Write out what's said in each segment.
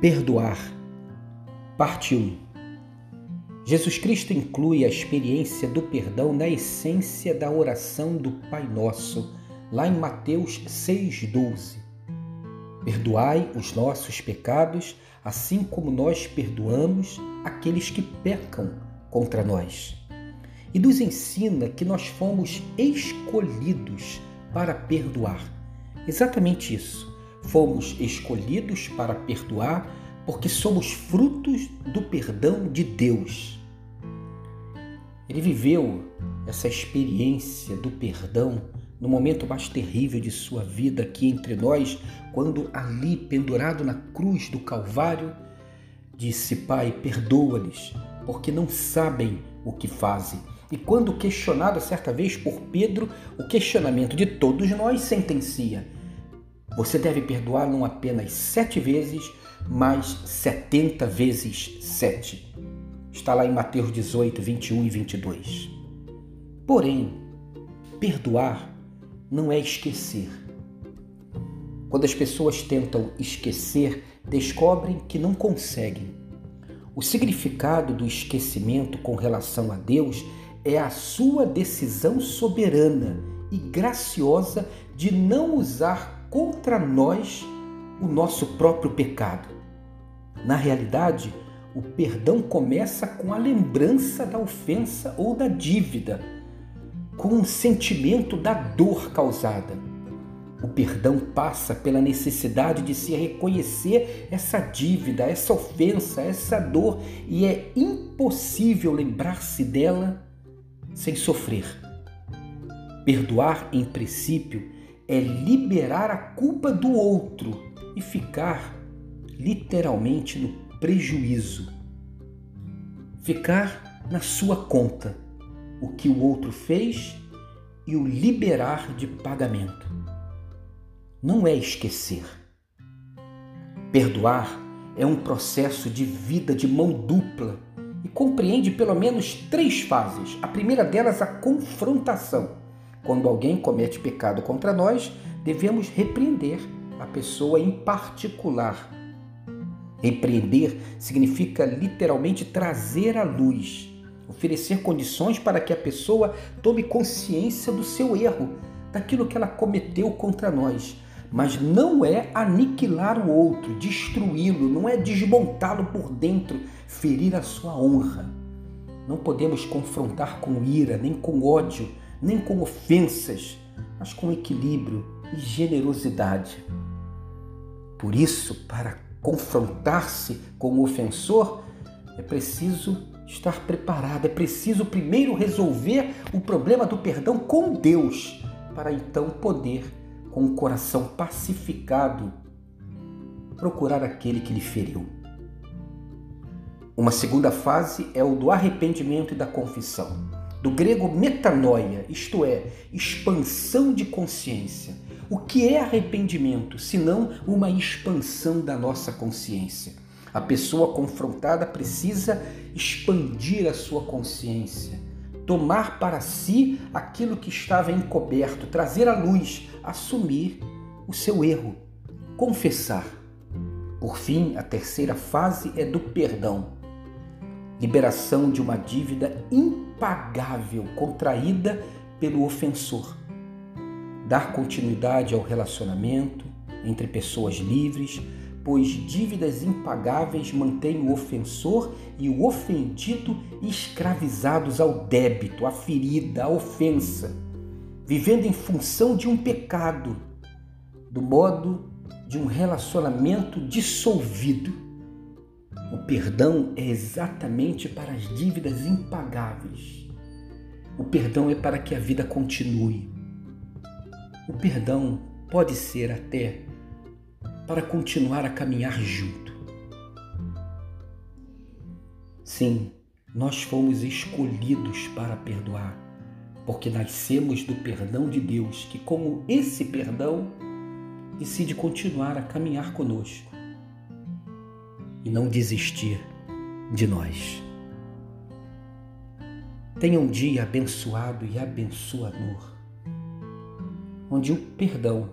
Perdoar, parte 1. Jesus Cristo inclui a experiência do perdão na essência da oração do Pai Nosso, lá em Mateus 6,12. Perdoai os nossos pecados, assim como nós perdoamos aqueles que pecam contra nós. E nos ensina que nós fomos escolhidos para perdoar. Exatamente isso fomos escolhidos para perdoar porque somos frutos do perdão de Deus. Ele viveu essa experiência do perdão no momento mais terrível de sua vida aqui entre nós, quando ali pendurado na cruz do Calvário, disse: Pai, perdoa-lhes, porque não sabem o que fazem. E quando questionado certa vez por Pedro, o questionamento de todos nós sentencia: você deve perdoar não apenas sete vezes, mas setenta vezes sete. Está lá em Mateus 18, 21 e 22. Porém, perdoar não é esquecer. Quando as pessoas tentam esquecer, descobrem que não conseguem. O significado do esquecimento com relação a Deus é a sua decisão soberana e graciosa de não usar contra nós o nosso próprio pecado. Na realidade, o perdão começa com a lembrança da ofensa ou da dívida, com o sentimento da dor causada. O perdão passa pela necessidade de se reconhecer essa dívida, essa ofensa, essa dor, e é impossível lembrar-se dela sem sofrer. Perdoar, em princípio, é liberar a culpa do outro e ficar literalmente no prejuízo. Ficar na sua conta o que o outro fez e o liberar de pagamento. Não é esquecer. Perdoar é um processo de vida de mão dupla e compreende pelo menos três fases. A primeira delas, a confrontação. Quando alguém comete pecado contra nós, devemos repreender a pessoa em particular. Repreender significa literalmente trazer à luz, oferecer condições para que a pessoa tome consciência do seu erro, daquilo que ela cometeu contra nós. Mas não é aniquilar o outro, destruí-lo, não é desmontá-lo por dentro, ferir a sua honra. Não podemos confrontar com ira, nem com ódio, nem com ofensas, mas com equilíbrio e generosidade. Por isso, para confrontar-se com o ofensor, é preciso estar preparado, é preciso primeiro resolver o problema do perdão com Deus, para então poder, com o coração pacificado, procurar aquele que lhe feriu. Uma segunda fase é o do arrependimento e da confissão do grego metanoia, isto é, expansão de consciência. O que é arrependimento, senão uma expansão da nossa consciência? A pessoa confrontada precisa expandir a sua consciência, tomar para si aquilo que estava encoberto, trazer à luz, assumir o seu erro, confessar. Por fim, a terceira fase é do perdão liberação de uma dívida impagável contraída pelo ofensor, dar continuidade ao relacionamento entre pessoas livres, pois dívidas impagáveis mantêm o ofensor e o ofendido escravizados ao débito, à ferida, à ofensa, vivendo em função de um pecado, do modo de um relacionamento dissolvido o perdão é exatamente para as dívidas impagáveis. O perdão é para que a vida continue. O perdão pode ser até para continuar a caminhar junto. Sim, nós fomos escolhidos para perdoar, porque nascemos do perdão de Deus, que, como esse perdão, decide continuar a caminhar conosco e não desistir de nós. Tenha um dia abençoado e abençoador, onde o perdão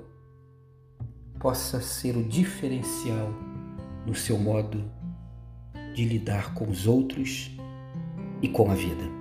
possa ser o diferencial no seu modo de lidar com os outros e com a vida.